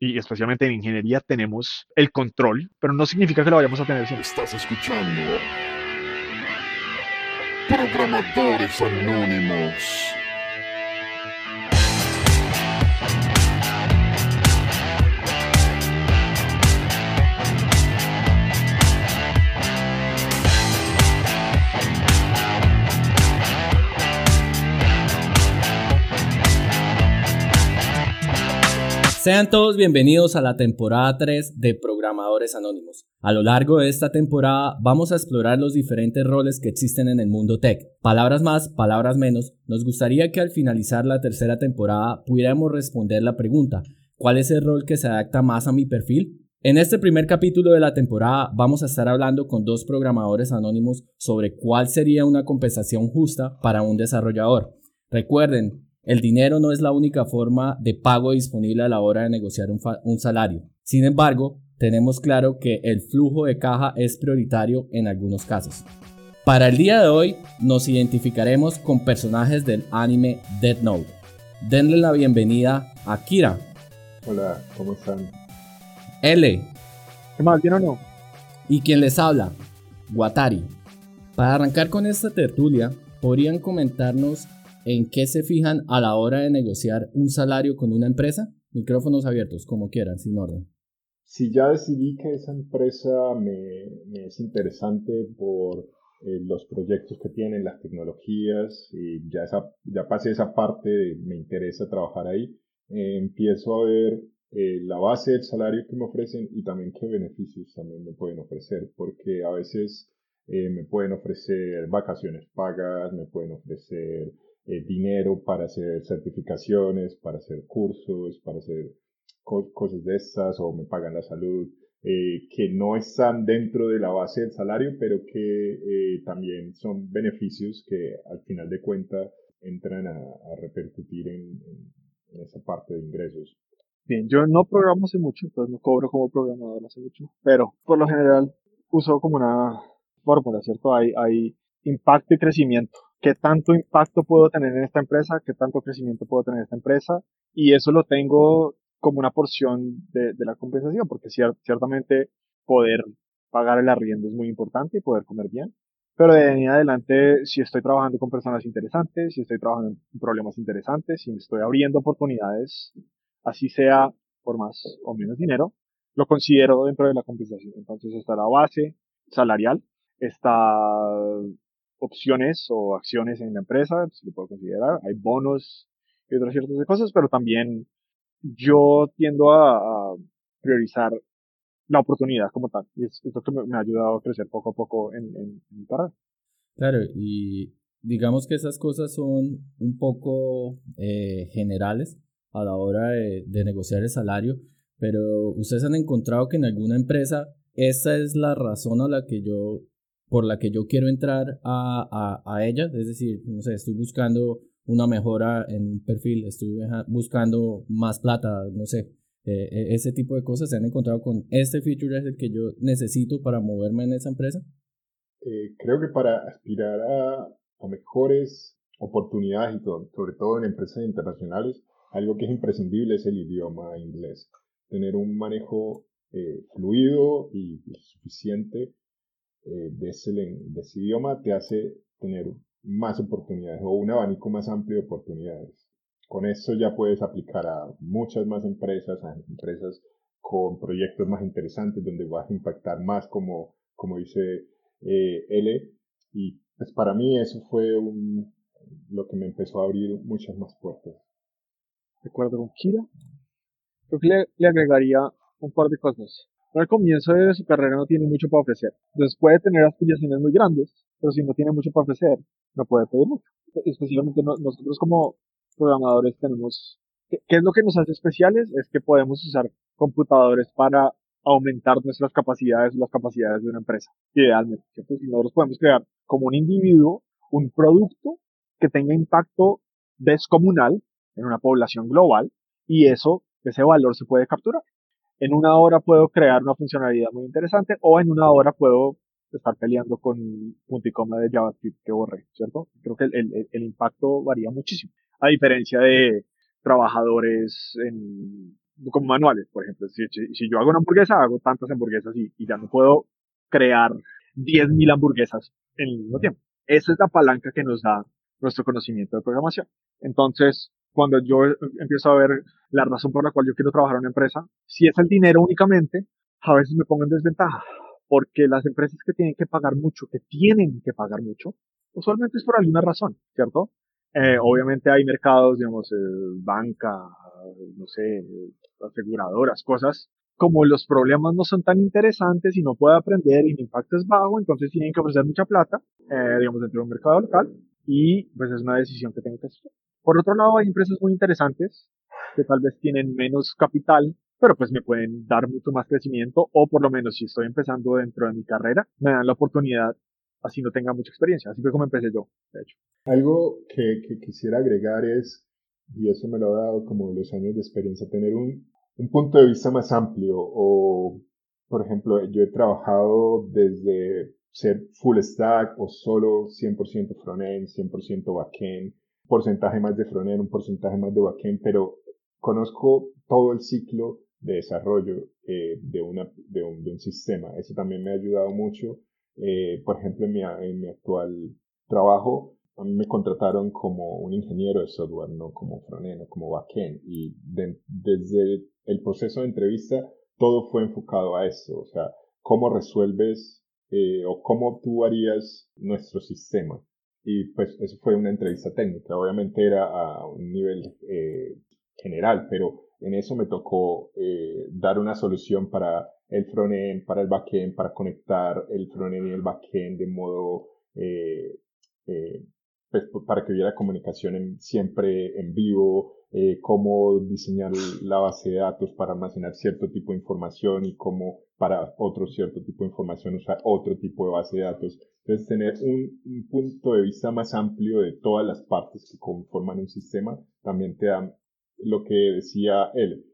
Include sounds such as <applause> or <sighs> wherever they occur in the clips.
y especialmente en ingeniería tenemos el control, pero no significa que lo vayamos a tener siempre. Estás escuchando Programadores Anónimos. Sean todos bienvenidos a la temporada 3 de Programadores Anónimos. A lo largo de esta temporada vamos a explorar los diferentes roles que existen en el mundo tech. Palabras más, palabras menos, nos gustaría que al finalizar la tercera temporada pudiéramos responder la pregunta, ¿cuál es el rol que se adapta más a mi perfil? En este primer capítulo de la temporada vamos a estar hablando con dos programadores anónimos sobre cuál sería una compensación justa para un desarrollador. Recuerden, el dinero no es la única forma de pago disponible a la hora de negociar un, salario. Sin embargo, tenemos claro que el flujo de caja es prioritario en algunos casos. Para el día de hoy nos identificaremos con personajes del anime Dead Note. Denle la bienvenida a Kira. Hola, ¿cómo están? L. ¿Qué más? ¿Bien o no? Y quien les habla, Watari. Para arrancar con esta tertulia, ¿podrían comentarnos en qué se fijan a la hora de negociar un salario con una empresa? Micrófonos abiertos, como quieran, sin orden. Si ya decidí que esa empresa me, es interesante por eh, los proyectos que tienen, las tecnologías, y ya, esa, ya pasé esa parte, me interesa trabajar ahí, eh, empiezo a ver eh, la base del salario que me ofrecen y también qué beneficios también me pueden ofrecer, porque a veces me pueden ofrecer vacaciones pagas, me pueden ofrecer eh, dinero para hacer certificaciones, para hacer cursos, para hacer cosas de estas o me pagan la salud, eh, que no están dentro de la base del salario, pero que eh, también son beneficios que al final de cuentas entran a, repercutir en, esa parte de ingresos. Bien, yo no programo hace mucho, entonces no cobro como programador hace mucho, pero por lo general uso como una fórmula, ¿cierto? Hay, hay impacto y crecimiento qué tanto impacto puedo tener en esta empresa, qué tanto crecimiento puedo tener en esta empresa, y eso lo tengo como una porción de, la compensación, porque ciertamente poder pagar el arriendo es muy importante y poder comer bien. Pero de ahí en adelante, si estoy trabajando con personas interesantes, si estoy trabajando en problemas interesantes, si me estoy abriendo oportunidades, así sea por más o menos dinero, lo considero dentro de la compensación. Entonces está la base salarial, está opciones o acciones en la empresa, se lo puedo considerar, hay bonos y otras ciertas cosas, pero también yo tiendo a, priorizar la oportunidad como tal, y es, lo que me, ha ayudado a crecer poco a poco en, en, mi carrera. Claro, y digamos que esas cosas son un poco eh, generales a la hora de, de negociar el salario, pero ustedes han encontrado que en alguna empresa esa es la razón a la que yo por la que yo quiero entrar a, a, a ella, es decir, no sé, estoy buscando una mejora en un perfil, estoy buscando más plata, no sé, eh, e, ese tipo de cosas se han encontrado con este feature es el que yo necesito para moverme en esa empresa? Eh, creo que para aspirar a, a mejores oportunidades y todo, sobre todo en empresas internacionales, algo que es imprescindible es el idioma inglés. Tener un manejo eh, fluido y suficiente eh, de, ese, de idioma te hace tener más oportunidades o un abanico más amplio de oportunidades. Con eso ya puedes aplicar a muchas más empresas, a empresas con proyectos más interesantes donde vas a impactar más como, como dice eh, L. Y pues para mí eso fue lo que me empezó a abrir muchas más puertas. De acuerdo con Kira. Creo le, le agregaría un par de cosas al comienzo de su carrera no tiene mucho para ofrecer. Entonces puede tener aspiraciones muy grandes, pero si no tiene mucho para ofrecer, no puede pedir mucho. Especialmente nosotros como programadores tenemos, ¿qué, es lo que nos hace especiales? Es que podemos usar computadores para aumentar nuestras capacidades o las capacidades de una empresa, idealmente. Si nosotros podemos crear como un individuo un producto que tenga impacto descomunal en una población global y eso, ese valor se puede capturar en una hora puedo crear una funcionalidad muy interesante o en una hora puedo estar peleando con punto y coma de JavaScript que borré, ¿cierto? Creo que el, impacto varía muchísimo. A diferencia de trabajadores en como manuales, por ejemplo. Si, yo hago una hamburguesa, hago tantas hamburguasas y, y ya no puedo crear 10.000 hamburguesas en el mismo tiempo. Esa es la palanca que nos da nuestro conocimiento de programación. Entonces, cuando yo empiezo a ver la razón por la cual yo quiero trabajar en una empresa, si es el dinero únicamente, a veces me pongo en desventaja, porque las empresas que tienen que pagar mucho, que tienen que pagar mucho, usualmente es por alguna razón, ¿cierto? Eh, obviamente hay mercados, digamos, eh, banca, no sé, aseguradoras, cosas como los problemas no son tan interesantes y no puede aprender y el impacto es bajo, entonces tienen que ofrecer mucha plata, eh, digamos, dentro de un mercado local y pues es una decisión que tengo que hacer. Por otro lado, hay empresas muy interesantes que tal vez tienen menos capital, pero pues me pueden dar mucho más crecimiento o por lo menos si estoy empezando dentro de mi carrera, me dan la oportunidad así no tenga mucha experiencia. Así fue como empecé yo, de hecho. Algo que, quisiera agregar es, y eso me lo ha dado como los años de experiencia, tener un, un punto de vista más amplio o, por ejemplo, yo he trabajado desde ser full stack o solo 100% frontend, 100% backend, porcentaje más de frontend, un porcentaje más de backend, pero conozco todo el ciclo de desarrollo eh, de, una, de, un, de un sistema. Eso también me ha ayudado mucho. Eh, por ejemplo, en mi, en mi actual trabajo, a mí me contrataron como un ingeniero de software, no como frontend o como backend. Y desde el proceso de entrevista, todo fue enfocado a eso. O sea, cómo resuelves eh, o cómo tú harías nuestro sistema. Y pues eso fue una entrevista técnica. Obviamente era a un nivel eh, general, pero en eso me tocó eh, dar una solución para el frontend, para el backend, para conectar el frontend y el backend de modo eh, eh, pues, para que hubiera comunicación siempre en vivo, eh, cómo diseñar la base de datos para almacenar cierto tipo de información y cómo para otro cierto tipo de información usar otro tipo de base de datos. Entonces, tener un, un punto de vista más amplio de todas las partes que conforman un sistema también te da lo que decía él.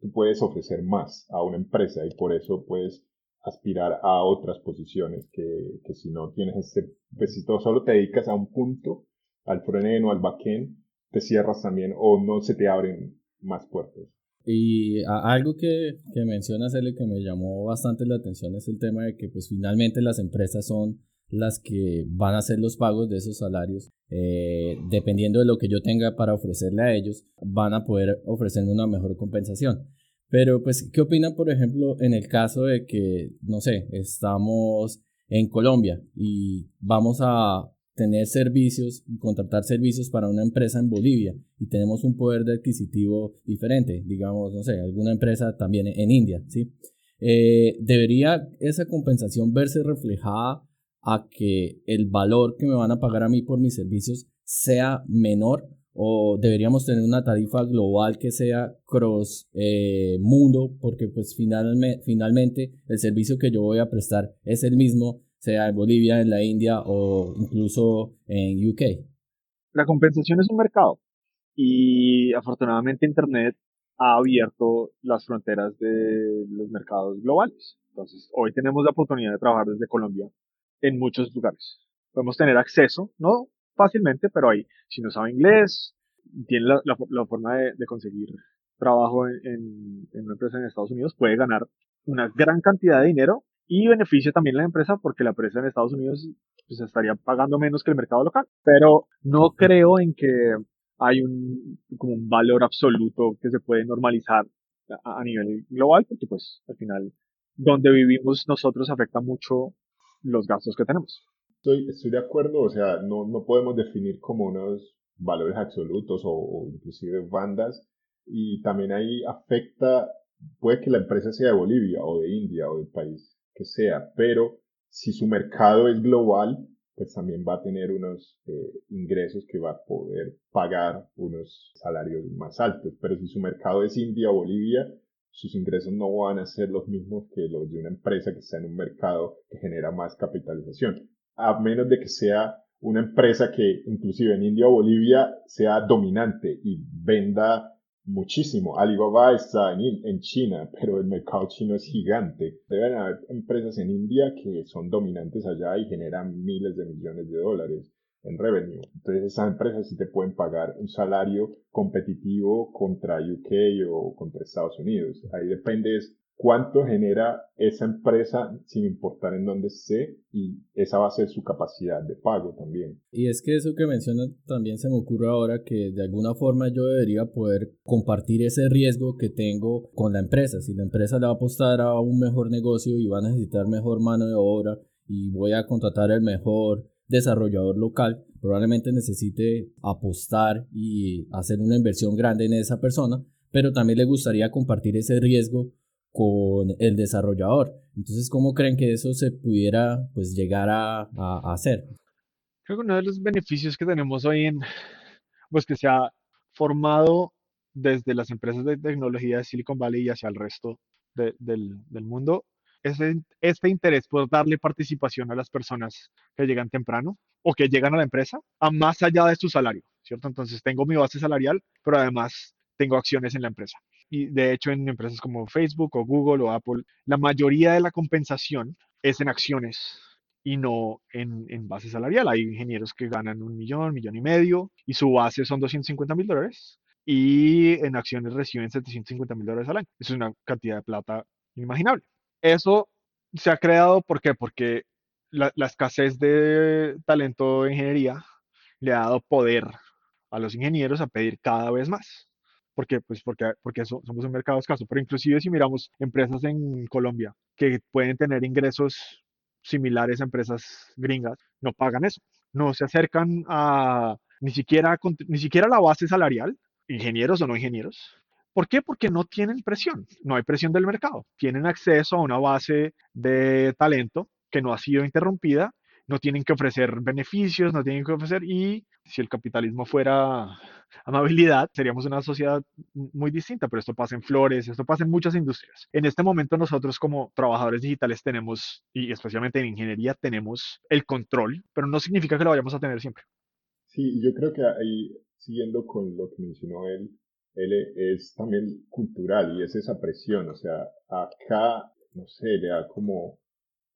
Tú puedes ofrecer más a una empresa y por eso puedes aspirar a otras posiciones que, que si no tienes este, pues si todo solo te dedicas a un punto, al frontend o al backend, te cierras también o no se te abren más puertas. Y algo que, que mencionas, L, que me llamó bastante la atención es el tema de que pues finalmente las empresas son las que van a hacer los pagos de esos salarios. Eh, dependiendo de lo que yo tenga para ofrecerle a ellos, van a poder ofrecerme una mejor compensación. Pero pues, ¿qué opinan, por ejemplo, en el caso de que, no sé, estamos en Colombia y vamos a tener servicios, contratar servicios para una empresa en Bolivia y tenemos un poder de adquisitivo diferente, digamos, no sé, alguna empresa también en India, ¿sí? Eh, ¿Debería esa compensación verse reflejada a que el valor que me van a pagar a mí por mis servicios sea menor o deberíamos tener una tarifa global que sea cross eh, mundo porque pues finalmente, finalmente el servicio que yo voy a prestar es el mismo sea en Bolivia, en la India o incluso en UK. La compensación es un mercado y afortunadamente Internet ha abierto las fronteras de los mercados globales. Entonces, hoy tenemos la oportunidad de trabajar desde Colombia en muchos lugares. Podemos tener acceso, no fácilmente, pero ahí, si no sabe inglés, tiene la, forma de, conseguir trabajo en, una empresa en Estados Unidos, puede ganar una gran cantidad de dinero y beneficia también la empresa porque la empresa en Estados Unidos pues, estaría pagando menos que el mercado local. Pero no creo en que hay un, como un valor absoluto que se puede normalizar a, a nivel global, porque pues al final donde vivimos nosotros afecta mucho los gastos que tenemos. Estoy, de acuerdo, o sea, no, no podemos definir como unos valores absolutos o, o, inclusive bandas y también ahí afecta, puede que la empresa sea de Bolivia o de India o del país que sea, pero si su mercado es global, pues también va a tener unos eh, ingresos que va a poder pagar unos salarios más altos, pero si su mercado es India o Bolivia, sus ingresos no van a ser los mismos que los de una empresa que está en un mercado que genera más capitalización, a menos de que sea una empresa que inclusive en India o Bolivia sea dominante y venda muchísimo. Alibaba está en, en China, <laughs> pero el mercado chino es gigante. Deben haber empresas en India que son dominantes allá y generan miles de millones de dólares. en revenue. Entonces esas empresas sí te pueden pagar un salario competitivo contra UK o contra Estados Unidos. Ahí depende cuánto genera esa empresa sin importar en dónde esté y esa va a ser su capacidad de pago también. Y es que eso que mencionas también se me ocurre ahora que de alguna forma yo debería poder compartir ese riesgo que tengo con la empresa. Si la empresa le va a apostar a un mejor negocio y va a necesitar mejor mano de obra y voy a contratar el mejor desarrollador local, probablemente necesite apostar y hacer una inversión grande en esa persona, pero también le gustaría compartir ese riesgo con el desarrollador. Entonces, ¿cómo creen que eso se pudiera pues llegar a, hacer? Creo que uno de los beneficios que tenemos hoy en, pues que se ha formado desde las empresas de tecnología de Silicon Valley y hacia el resto del, del, mundo, es este interés por darle participación a las personas que llegan temprano o que llegan a la empresa, a más allá de su salario, ¿cierto? Entonces tengo mi base salarial, pero además tengo acciones en la empresa y de hecho en empresas como Facebook o Google o Apple, la mayoría de la compensación es en acciones y no en, en base salarial. Hay ingenieros que ganan un millón, millón y medio y su base son 250 mil dólares y en acciones reciben 750 mil dólares al año. Es una cantidad de plata inimaginable. Eso se ha creado, ¿por qué? Porque la, la escasez de talento de ingeniería le ha dado poder a los ingenieros a pedir cada vez más porque, pues, porque, porque somos un mercado escaso. Pero inclusive si miramos empresas en Colombia que pueden tener ingresos similares a empresas gringas, no pagan eso. No se acercan a ni siquiera, ni siquiera la base salarial, ingenieros o no ingenieros. ¿Por qué? Porque no tienen presión, no hay presión del mercado. Tienen acceso a una base de talento que no ha sido interrumpida no tienen que ofrecer beneficios, no tienen que ofrecer, y si el capitalismo fuera amabilidad, seríamos una sociedad muy distinta, pero esto pasa en flores, esto pasa en muchas industrias. En este momento nosotros como trabajadores digitales tenemos, y especialmente en ingeniería, tenemos el control, pero no significa que lo vayamos a tener siempre. Sí, yo creo que ahí, siguiendo con lo que mencionó él, él es también cultural y es esa presión, o sea, acá, no sé, le da como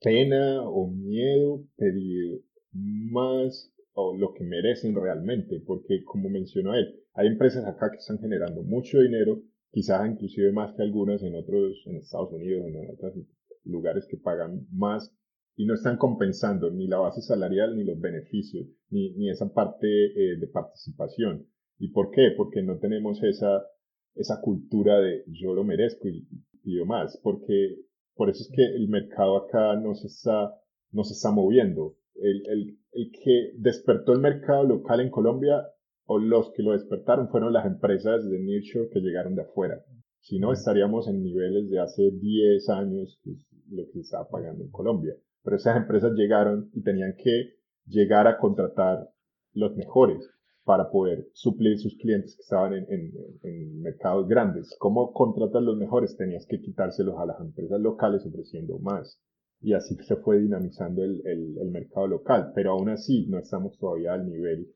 pena o miedo pedir más o lo que merecen realmente, porque como mencionó él, hay empresas acá que están generando mucho dinero, quizás inclusive más que algunas en otros, en Estados Unidos, en otros lugares que pagan más y no están compensando ni la base salarial ni los beneficios, ni, ni esa parte eh, de participación. ¿Y por qué? Porque no tenemos esa, esa cultura de yo lo merezco y pido más, porque por eso es que el mercado acá no se está, no se está moviendo. El, el, el que despertó el mercado local en Colombia o los que lo despertaron fueron las empresas de nicho que llegaron de afuera. Si no, estaríamos en niveles de hace 10 años, que es lo que se estaba pagando en Colombia. Pero esas empresas llegaron y tenían que llegar a contratar los mejores para poder suplir sus clientes que estaban en, en, mercados grandes. ¿Cómo contratar los mejores? Tenías que quitárselos a las empresas locales ofreciendo más. Y así <laughs> se fue dinamizando el, el, mercado local. Pero aún así no estamos todavía al nivel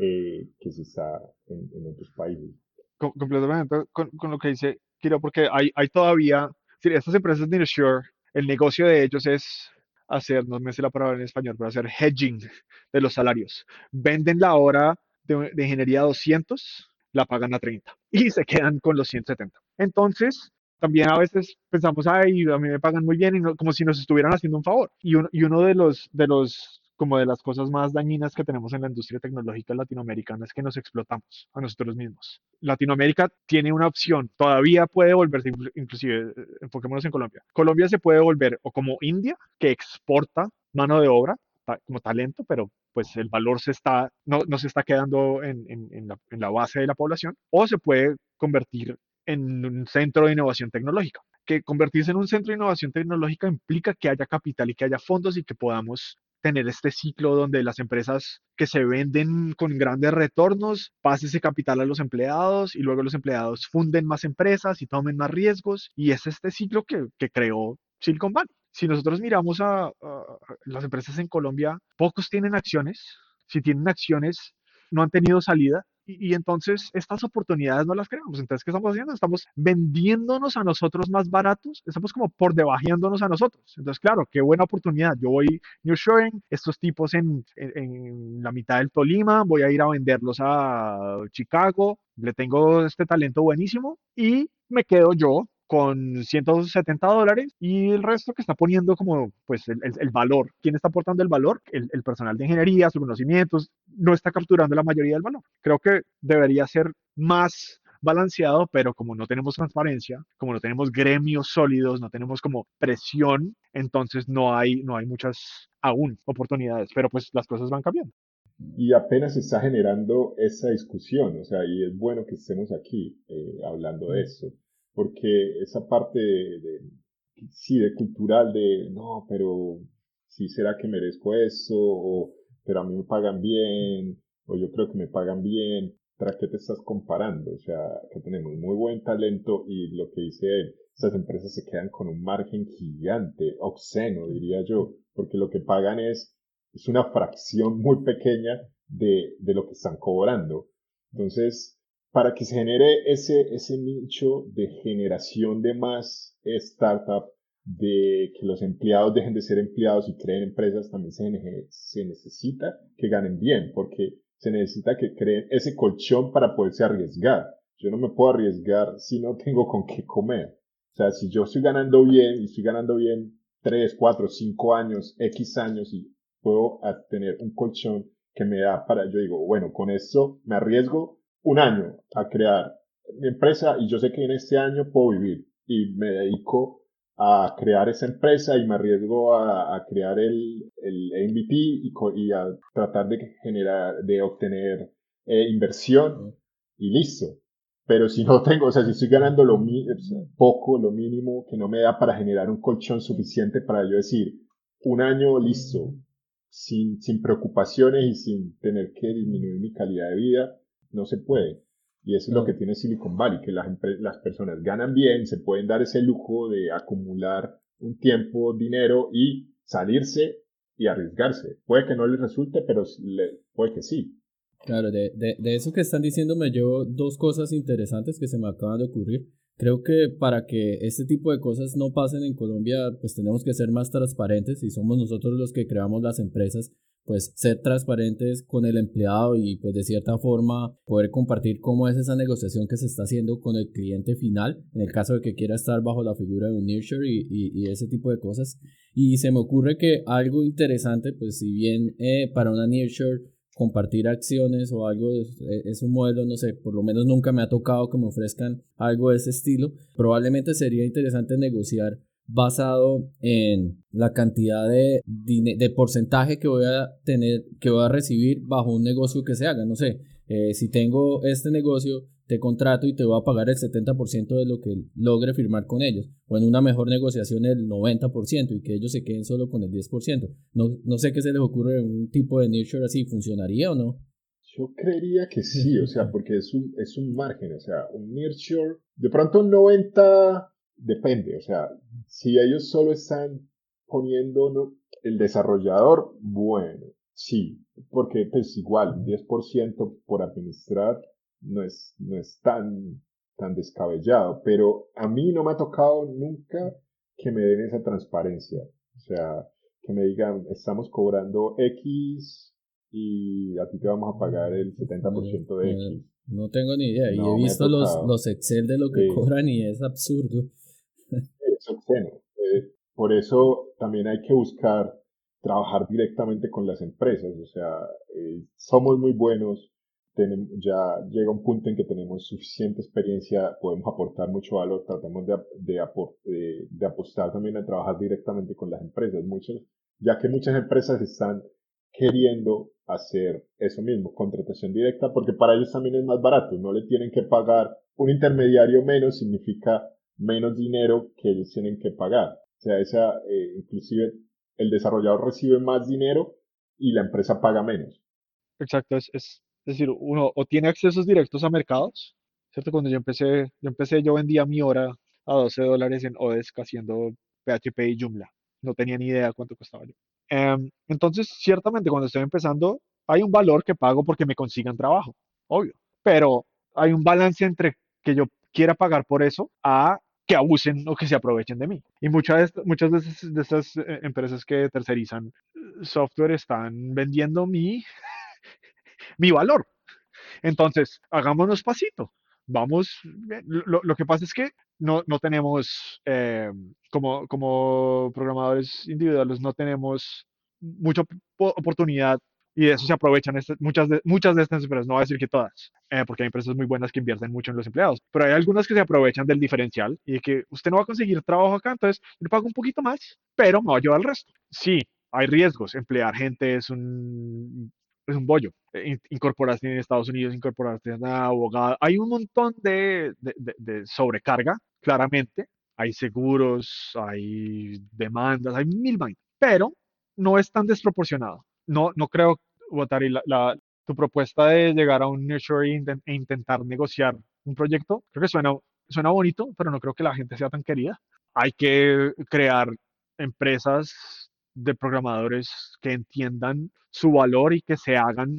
eh, que se está en, otros países. completamente con, con, lo que dice Kiro, porque hay, hay todavía, estas empresas de Nearshore, el negocio de ellos es hacer, no me sé la palabra en español, pero hacer hedging de los salarios. Venden la hora de, ingeniería 200, la pagan a 30 <laughs> y se quedan con los 170. Entonces, también a veces pensamos, ay, a mí me pagan muy bien, y como si nos estuvieran haciendo un favor. Y, y uno de los, de los, como de las cosas más dañinas que tenemos en la industria tecnológica latinoamericana es que nos explotamos a nosotros mismos. Latinoamérica tiene una opción, todavía puede volverse, inclusive, eh, enfoquémonos en Colombia. Colombia se puede volver o como India, que exporta mano de obra, como talento, pero pues el valor se está, no, no se está quedando en, en, la, la, base de la población, o se puede convertir en un centro de innovación tecnológica. Que convertirse en un centro de innovación tecnológica implica que haya capital y que haya fondos y que podamos tener este ciclo donde las empresas que se venden con grandes retornos pase ese capital a los empleados y luego los empleados funden más empresas y tomen más riesgos. Y es este ciclo que, que creó Silicon Valley. Si nosotros miramos a, las empresas en Colombia, pocos tienen acciones. Si tienen acciones, no han tenido salida y, entonces estas oportunidades no las creamos. Entonces, ¿qué estamos haciendo? Estamos vendiéndonos a nosotros más baratos, estamos como por debajeándonos a nosotros. Entonces, claro, qué buena oportunidad. Yo voy New Shoring, estos tipos en, en, la mitad del Tolima, voy a ir a venderlos a Chicago, le tengo este talento buenísimo y me quedo yo con 170 dólares y el resto que está poniendo como pues el, el, valor. ¿Quién está aportando el valor? El, el, personal de ingeniería, sus conocimientos, no está capturando la mayoría del valor. Creo que debería ser más balanceado, pero como no tenemos transparencia, como no tenemos gremios sólidos, no tenemos como presión, entonces no hay, no hay muchas aún oportunidades, pero pues las cosas van cambiando. Y apenas se está generando esa discusión, o sea, y es bueno que estemos aquí eh, hablando de eso porque esa parte de, sí, de cultural de, no, pero sí será que merezco eso, o, pero a mí me pagan bien, o yo creo que me pagan bien, ¿para qué te estás comparando? O sea, que tenemos muy buen talento y lo que dice él, estas empresas se quedan con un margen gigante, obsceno, diría yo, porque lo que pagan es, es una fracción muy pequeña de, de lo que están cobrando. Entonces, para que se genere ese, ese nicho de generación de más startup, de que los empleados dejen de ser empleados y creen empresas, también se, se necesita que ganen bien, porque se necesita que creen ese colchón para poderse arriesgar. Yo no me puedo arriesgar si no tengo con qué comer. O sea, si yo estoy ganando bien y estoy ganando bien 3, 4, 5 años, X años y puedo tener un colchón que me da para, yo digo, bueno, con esto me arriesgo un año a crear mi empresa y yo sé que en este año puedo vivir. Y me dedico a crear esa empresa y me arriesgo a, crear el, el MVP y, a tratar de generar, de obtener eh, inversión y listo. Pero si no tengo, o sea, si estoy ganando lo poco, lo mínimo que no me da para generar un colchón suficiente para yo decir, un año listo, sin, sin preocupaciones y sin tener que disminuir mi calidad de vida, no se puede. Y eso es lo que tiene Silicon Valley, que las, las personas ganan bien, se pueden dar ese lujo de acumular un tiempo, dinero y salirse y arriesgarse. Puede que no les resulte, pero puede que sí. Claro, de, de, de eso que están diciéndome yo dos cosas interesantes que se me acaban de ocurrir. Creo que para que este tipo de cosas no pasen en Colombia, pues tenemos que ser más transparentes y somos nosotros los que creamos las empresas pues ser transparentes con el empleado y pues de cierta forma poder compartir cómo es esa negociación que se está haciendo con el cliente final en el caso de que quiera estar bajo la figura de un nearshore y, y, ese tipo de cosas y se me ocurre que algo interesante pues si bien eh, para una nearshore compartir acciones o algo es un modelo, no sé, por lo menos nunca me ha tocado que me ofrezcan algo de ese estilo. Probablemente sería interesante negociar basado en la cantidad de, de porcentaje que voy a tener, que voy a recibir bajo un negocio que se haga. No sé, eh, si tengo este negocio, te contrato y te voy a pagar el 70% de lo que logre firmar con ellos. O en una mejor negociación el 90% y que ellos se queden solo con el 10%. No, no sé qué se les ocurre un tipo de nearshore así, ¿funcionaría o no? Yo creería que sí, o sea, <laughs> porque es un, es un margen, o sea, un nearshore, de pronto un 90 depende, o sea, si ellos solo están poniendo el desarrollador, bueno, sí, porque pues igual, 10% por administrar no es, no es tan, tan descabellado, pero a mí no me ha tocado nunca que me den esa transparencia, o sea, que me digan, estamos cobrando X y a ti te vamos a pagar el 70% de X. No tengo ni idea. y he visto los, los Excel de lo que cobran y es absurdo. Eh, por eso también hay que buscar trabajar directamente con las empresas. O sea, eh, somos muy buenos, tenemos, ya llega un punto en que tenemos suficiente experiencia, podemos aportar mucho valor, tratamos de, de, de, apostar también a trabajar directamente con las empresas. Muchos, ya que muchas empresas están queriendo hacer eso mismo, contratación directa, porque para ellos también es más barato, no le tienen que pagar un intermediario menos, significa menos dinero que ellos tienen que pagar. O sea, esa, eh, inclusive el desarrollador recibe más dinero y la empresa paga menos. Exacto, es, es, decir, uno o tiene accesos directos a mercados, ¿cierto? Cuando yo empecé, yo empecé, yo vendía mi hora a 12 dólares en Odesk haciendo PHP y Joomla. No tenía ni idea cuánto costaba yo. Em, entonces, ciertamente, cuando estoy empezando, hay un valor que pago porque me consigan trabajo, obvio. pero hay un balance entre que yo quiera pagar por eso a que abusen o que se aprovechen de mí. Y muchas muchas estas, de estas eh, empresas que tercerizan eh, software están vendiendo mi, <laughs> mi valor. Entonces, hagámonos pasito. Vamos, lo, lo que pasa es que no, no tenemos, eh, como, como programadores individuales, no tenemos mucha oportunidad y de eso se aprovechan muchas, de, muchas de estas empresas, no voy a decir que todas, eh, porque hay empresas muy buenas que invierten mucho en los empleados, pero hay algunas que se aprovechan del diferencial y de que usted no va a conseguir trabajo acá, entonces le pago un poquito más, pero me va a llevar el resto. Sí, hay riesgos, emplear gente es un, es un bollo, eh, incorporarse en Estados Unidos, incorporarse en abogado, hay un montón de, de, de sobrecarga, claramente, hay seguros, hay demandas, hay mil vainas, pero no es tan desproporcionado. No, no creo, Watari, la, tu propuesta de llegar a un nurture e intentar negociar un proyecto, creo que suena, suena bonito, pero no creo que la gente sea tan querida. Hay que crear empresas de programadores que entiendan su valor y que se hagan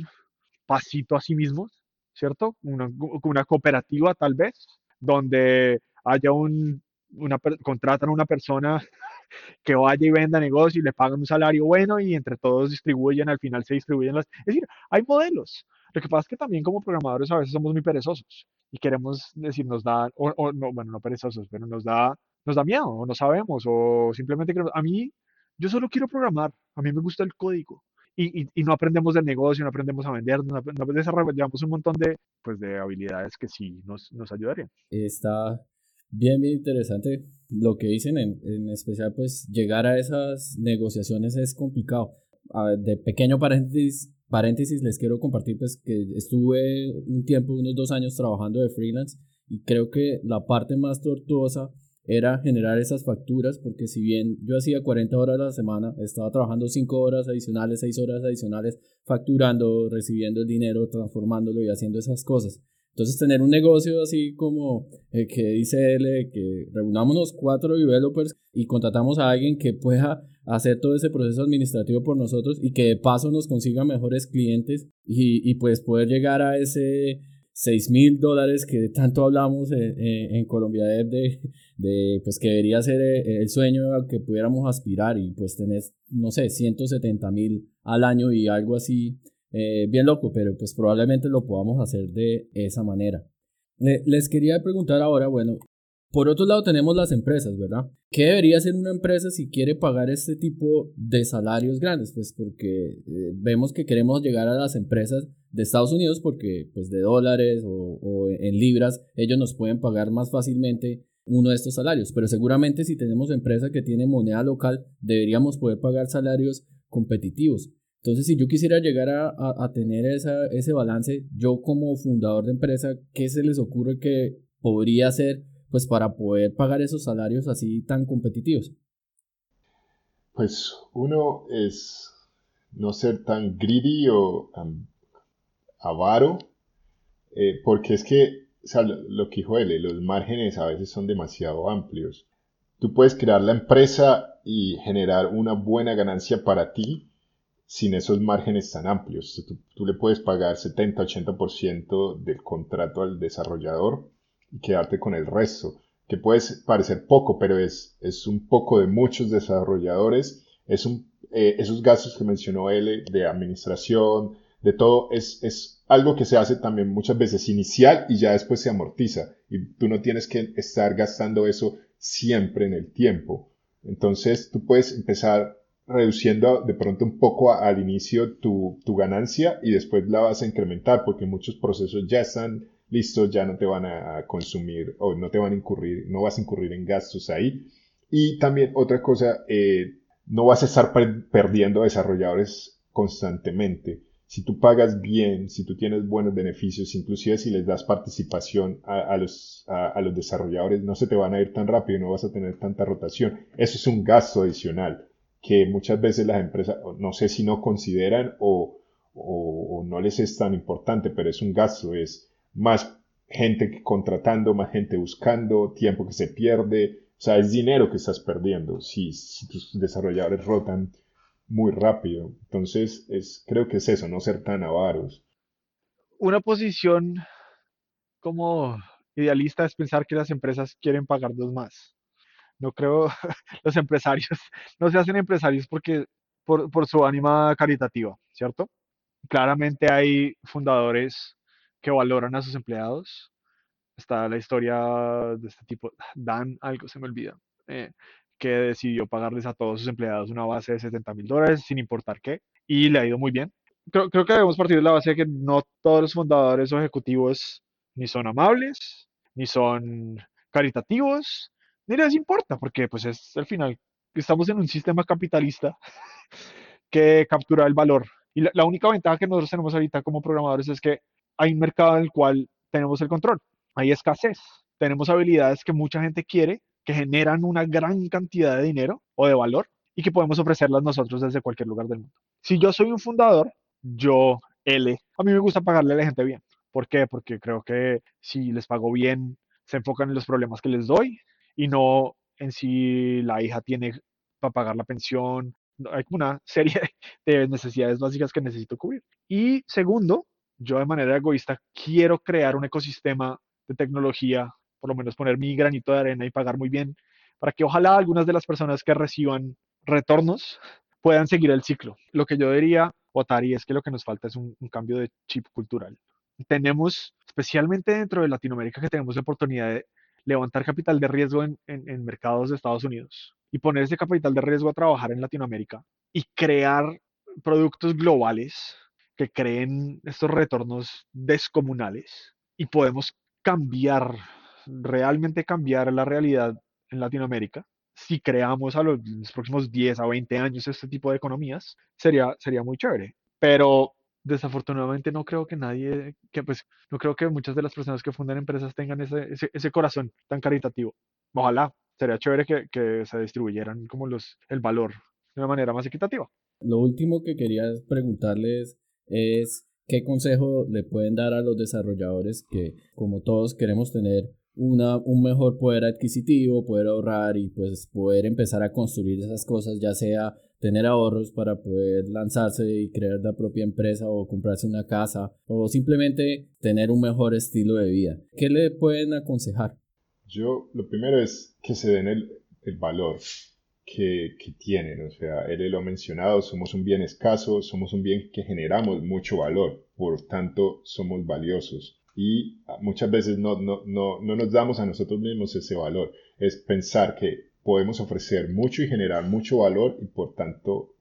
pasito a sí mismos, ¿cierto? Una, una cooperativa tal vez, donde haya un, una, contratan a una persona <laughs> que vaya y venda negocio y le pagan un salario bueno y entre todos distribuyen, al final se distribuyen las... Es decir, hay modelos. Lo que pasa es que también como programadores a veces somos muy perezosos y queremos decir, nos da, o, no, bueno, no perezosos, pero nos da, nos da miedo, o no sabemos, o simplemente queremos, a mí, yo solo quiero programar, a mí me gusta el código. Y, y, no aprendemos del negocio, no aprendemos a vender, no, no desarrollamos un montón de, pues, de habilidades que sí nos, nos ayudarían. Está Bien, bien interesante lo que dicen, en, en especial pues llegar a esas negociaciones es complicado. de pequeño paréntesis, paréntesis les quiero compartir pues que estuve un tiempo, unos dos años trabajando de freelance y creo que la parte más tortuosa era generar esas facturas porque si bien yo hacía 40 horas a la semana, estaba trabajando 5 horas adicionales, 6 horas adicionales, facturando, recibiendo el dinero, transformándolo y haciendo esas cosas. Entonces, tener un negocio así como el que dice él, que reunámonos cuatro developers y contratamos a alguien que pueda hacer todo ese proceso administrativo por nosotros y que de paso nos consiga mejores clientes y, y pues poder llegar a ese 6 mil dólares que tanto hablamos en, en, Colombia de, de, pues que debería ser el sueño al que pudiéramos aspirar y pues tener, no sé, 170 mil al año y algo así eh, bien loco, pero pues probablemente lo podamos hacer de esa manera. les quería preguntar ahora, bueno, por otro lado tenemos las empresas, ¿verdad? ¿Qué debería hacer una empresa si quiere pagar este tipo de salarios grandes? Pues porque eh, vemos que queremos llegar a las empresas de Estados Unidos porque pues de dólares o, o en libras ellos nos pueden pagar más fácilmente uno de estos salarios, pero seguramente si tenemos empresa que tiene moneda local deberíamos poder pagar salarios competitivos. Entonces, si yo quisiera llegar a, tener esa, ese balance, yo como fundador de empresa, ¿qué se les ocurre que podría hacer pues, para poder pagar esos salarios así tan competitivos? Pues uno es no ser tan greedy o avaro, eh, porque es que, lo, que dijo él, los márgenes a veces son demasiado amplios. Tú puedes crear la empresa y generar una buena ganancia para ti, sin esos márgenes tan amplios. Tú, le puedes pagar 70-80% del contrato al desarrollador y quedarte con el resto, que puede parecer poco, pero es, es un poco de muchos desarrolladores. Es un, eh, esos gastos que mencionó él de administración, de todo, es, es algo que se hace también muchas veces inicial y ya después se amortiza. Y tú no tienes que estar gastando eso siempre en el tiempo. Entonces tú puedes empezar reduciendo de pronto un poco al inicio tu, tu, ganancia y después la vas a incrementar porque muchos procesos ya están listos, ya no te van a consumir o no te van a incurrir, no vas a incurrir en gastos ahí. Y también otra cosa, eh, no vas a estar perdiendo desarrolladores constantemente. Si tú pagas bien, si tú tienes buenos beneficios, inclusive si les das participación a, a los, a, a los desarrolladores, no se te van a ir tan rápido no vas a tener tanta rotación. Eso es un gasto adicional que muchas veces las empresas, no sé si no consideran o, o, no les es tan importante, pero es un gasto, es más gente contratando, más gente buscando, tiempo que se pierde, o sea, es dinero que estás perdiendo si, si tus desarrolladores rotan muy rápido. Entonces, es, creo que es eso, no ser tan avaros. Una posición como idealista es pensar que las empresas quieren pagarnos más. No creo, <laughs> los empresarios <laughs> no se hacen empresarios porque por, su ánima caritativa, ¿cierto? Claramente hay fundadores que valoran a sus empleados. Está la historia de este tipo, <sighs> Dan, algo se me olvida, eh, que decidió pagarles a todos sus empleados una base de 70 mil dólares sin importar qué, y le ha ido muy bien. Creo, creo que debemos partir de la base de que no todos los fundadores o ejecutivos ni son amables, ni son caritativos, ni les importa, porque pues es al final, estamos en un sistema capitalista <laughs> que captura el valor. Y la, la única ventaja que nosotros tenemos ahorita como programadores es que hay un mercado en el cual tenemos el control, hay escasez, tenemos habilidades que mucha gente quiere, que generan una gran cantidad de dinero o de valor y que podemos ofrecerlas nosotros desde cualquier lugar del mundo. Si yo soy un fundador, yo, L, a mí me gusta pagarle a la gente bien. ¿Por qué? Porque creo que si les pago bien, se enfocan en los problemas que les doy y no en si la hija tiene para pagar la pensión. Hay una serie <laughs> de necesidades básicas que necesito cubrir. Y segundo, yo de manera egoísta quiero crear un ecosistema de tecnología, por lo menos poner mi granito de arena y pagar muy bien, para que ojalá algunas de las personas que reciban retornos puedan seguir el ciclo. Lo que yo diría, Otari, es que lo que nos falta es un, un cambio de chip cultural. Tenemos, especialmente dentro de Latinoamérica, que tenemos la oportunidad de levantar capital de riesgo en, en- en mercados de Estados Unidos y poner ese capital de riesgo a trabajar en Latinoamérica y crear productos globales que creen estos retornos descomunales y podemos cambiar, realmente cambiar la realidad en Latinoamérica. Si creamos a los, los próximos 10 a 20 años este tipo de economías, sería, sería muy chévere. Pero desafortunadamente no creo que nadie, que pues no creo que muchas de las personas que fundan empresas tengan ese, ese, ese corazón tan caritativo. Ojalá, sería chévere que, que se distribuyeran como los, el valor de una manera más equitativa. Lo último que quería preguntarles es qué consejo le pueden dar a los desarrolladores que, como todos, queremos tener una, un mejor poder adquisitivo, poder ahorrar y pues poder empezar a construir esas cosas, ya sea tener ahorros para poder lanzarse y crear la propia empresa o comprarse una casa o simplemente tener un mejor estilo de vida. ¿Qué le pueden aconsejar? Yo, lo primero es que se den el, el valor que, que tienen. O sea, él lo ha mencionado, somos un bien escaso, somos un bien que generamos mucho valor, por tanto, somos valiosos. Y muchas veces no, no, no, no nos damos a nosotros mismos ese valor. Es pensar que podemos ofrecer mucho y generar mucho valor y por tanto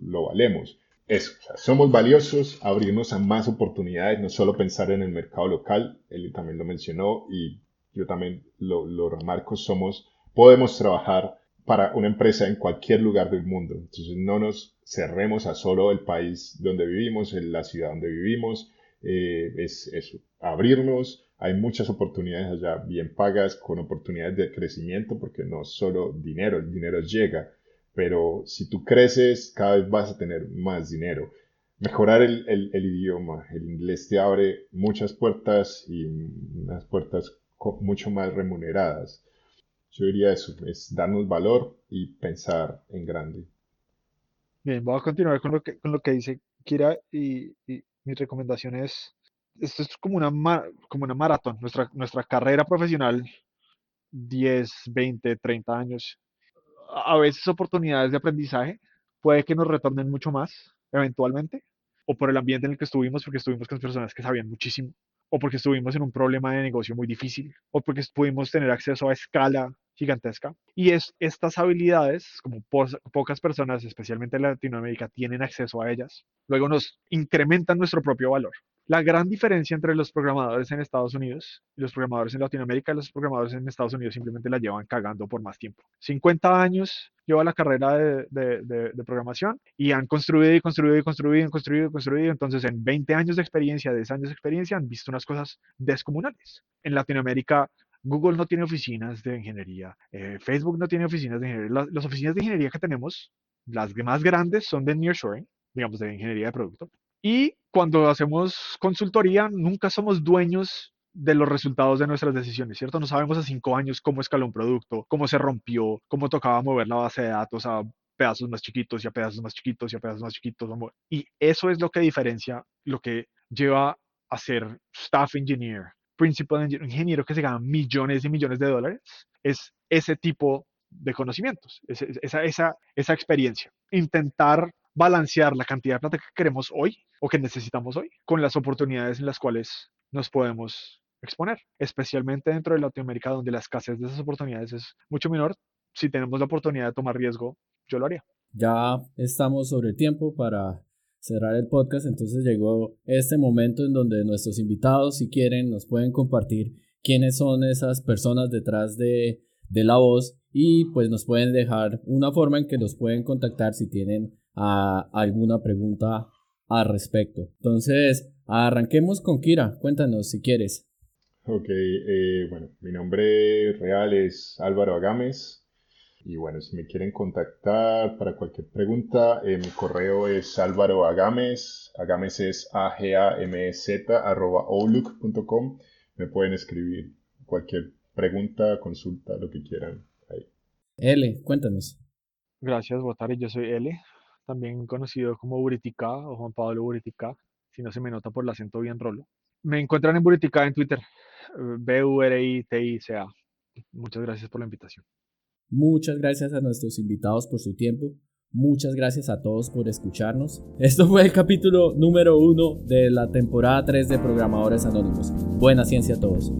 lo valemos. Eso, o sea, somos valiosos, abrirnos a más oportunidades, no solo pensar en el mercado local, él también lo mencionó y yo también lo, lo remarco, somos, podemos trabajar para una empresa en cualquier lugar del mundo. Entonces no nos cerremos a solo el país donde vivimos, en la ciudad donde vivimos, eh, es eso, abrirnos. Hay muchas oportunidades allá bien pagas, con oportunidades de crecimiento, porque no solo dinero, el dinero llega, pero si tú creces, cada vez vas a tener más dinero. Mejorar el, el, idioma, el inglés te abre muchas puertas y unas puertas mucho más remuneradas. Yo diría eso, es darnos valor y pensar en grande. Bien, voy a continuar con lo que, con lo que dice Kira y, y mi recomendación es, esto es como una, como una maratón, nuestra, nuestra carrera profesional, 10, 20, 30 años, a veces oportunidades de aprendizaje puede que nos retornen mucho más, eventualmente, o por el ambiente en el que estuvimos, porque estuvimos con personas que sabían muchísimo, o porque estuvimos en un problema de negocio muy difícil, o porque pudimos tener acceso a escala gigantesca. Y es, estas habilidades, como po- pocas personas, especialmente en Latinoamérica, tienen acceso a ellas, luego nos incrementan nuestro propio valor. La gran diferencia entre los programadores en Estados Unidos y los programadores en Latinoamérica, los programadores en Estados Unidos simplemente la llevan cagando por más tiempo. 50 años lleva la carrera de programación y han construido y construido y construido y construido y construido. Entonces, en 20 años de experiencia, 10 años de experiencia, han visto unas cosas descomunales. En Latinoamérica, Google no tiene oficinas de ingeniería, eh, Facebook no tiene oficinas de ingeniería. Las, las oficinas de ingeniería que tenemos, las más grandes son de nearshoring, digamos, de ingeniería de producto. Y cuando hacemos consultoría, nunca somos dueños de los resultados de nuestras decisiones, ¿cierto? No sabemos a cinco años cómo escaló un producto, cómo se rompió, cómo tocaba mover la base de datos a pedazos más chiquitos y a pedazos más chiquitos y a pedazos más chiquitos. Y eso es lo que diferencia, lo que lleva a ser staff engineer, principal engineer, ingeniero que se gana millones y millones de dólares, es ese tipo de conocimientos, esa, esa, esa experiencia. Intentar balancear la cantidad de plata que queremos hoy o que necesitamos hoy con las oportunidades en las cuales nos podemos exponer, especialmente dentro de Latinoamérica donde la escasez de esas oportunidades es mucho menor. Si tenemos la oportunidad de tomar riesgo, yo lo haría. Ya estamos sobre el tiempo para cerrar el podcast, entonces llegó este momento en donde nuestros invitados, si quieren, nos pueden compartir quiénes son esas personas detrás de, de la voz y pues nos pueden dejar una forma en que los pueden contactar si tienen ah, alguna pregunta al respecto. Entonces, arranquemos con Kira, cuéntanos si quieres. Ok, eh, bueno, mi nombre real es Álvaro Agames. Y bueno, si me quieren contactar para cualquier pregunta, eh, mi correo es Álvaro Agames. Agames es a g a m e z arroba outlook.com. Me pueden escribir cualquier pregunta, consulta, lo que quieran. Ahí. L, cuéntanos. Gracias, Botari. Yo soy L, también conocido como Buritica o Juan Pablo Buritica, si no se me nota por el acento bien rolo. Me encuentran en Buritica en Twitter, B-U-R-I-T-I-C-A. Muchas gracias por la invitación. Muchas gracias a nuestros invitados por su tiempo. Muchas gracias a todos por escucharnos. Esto fue el capítulo número uno de la temporada 3 de Programadores Anónimos. Buena ciencia a todos.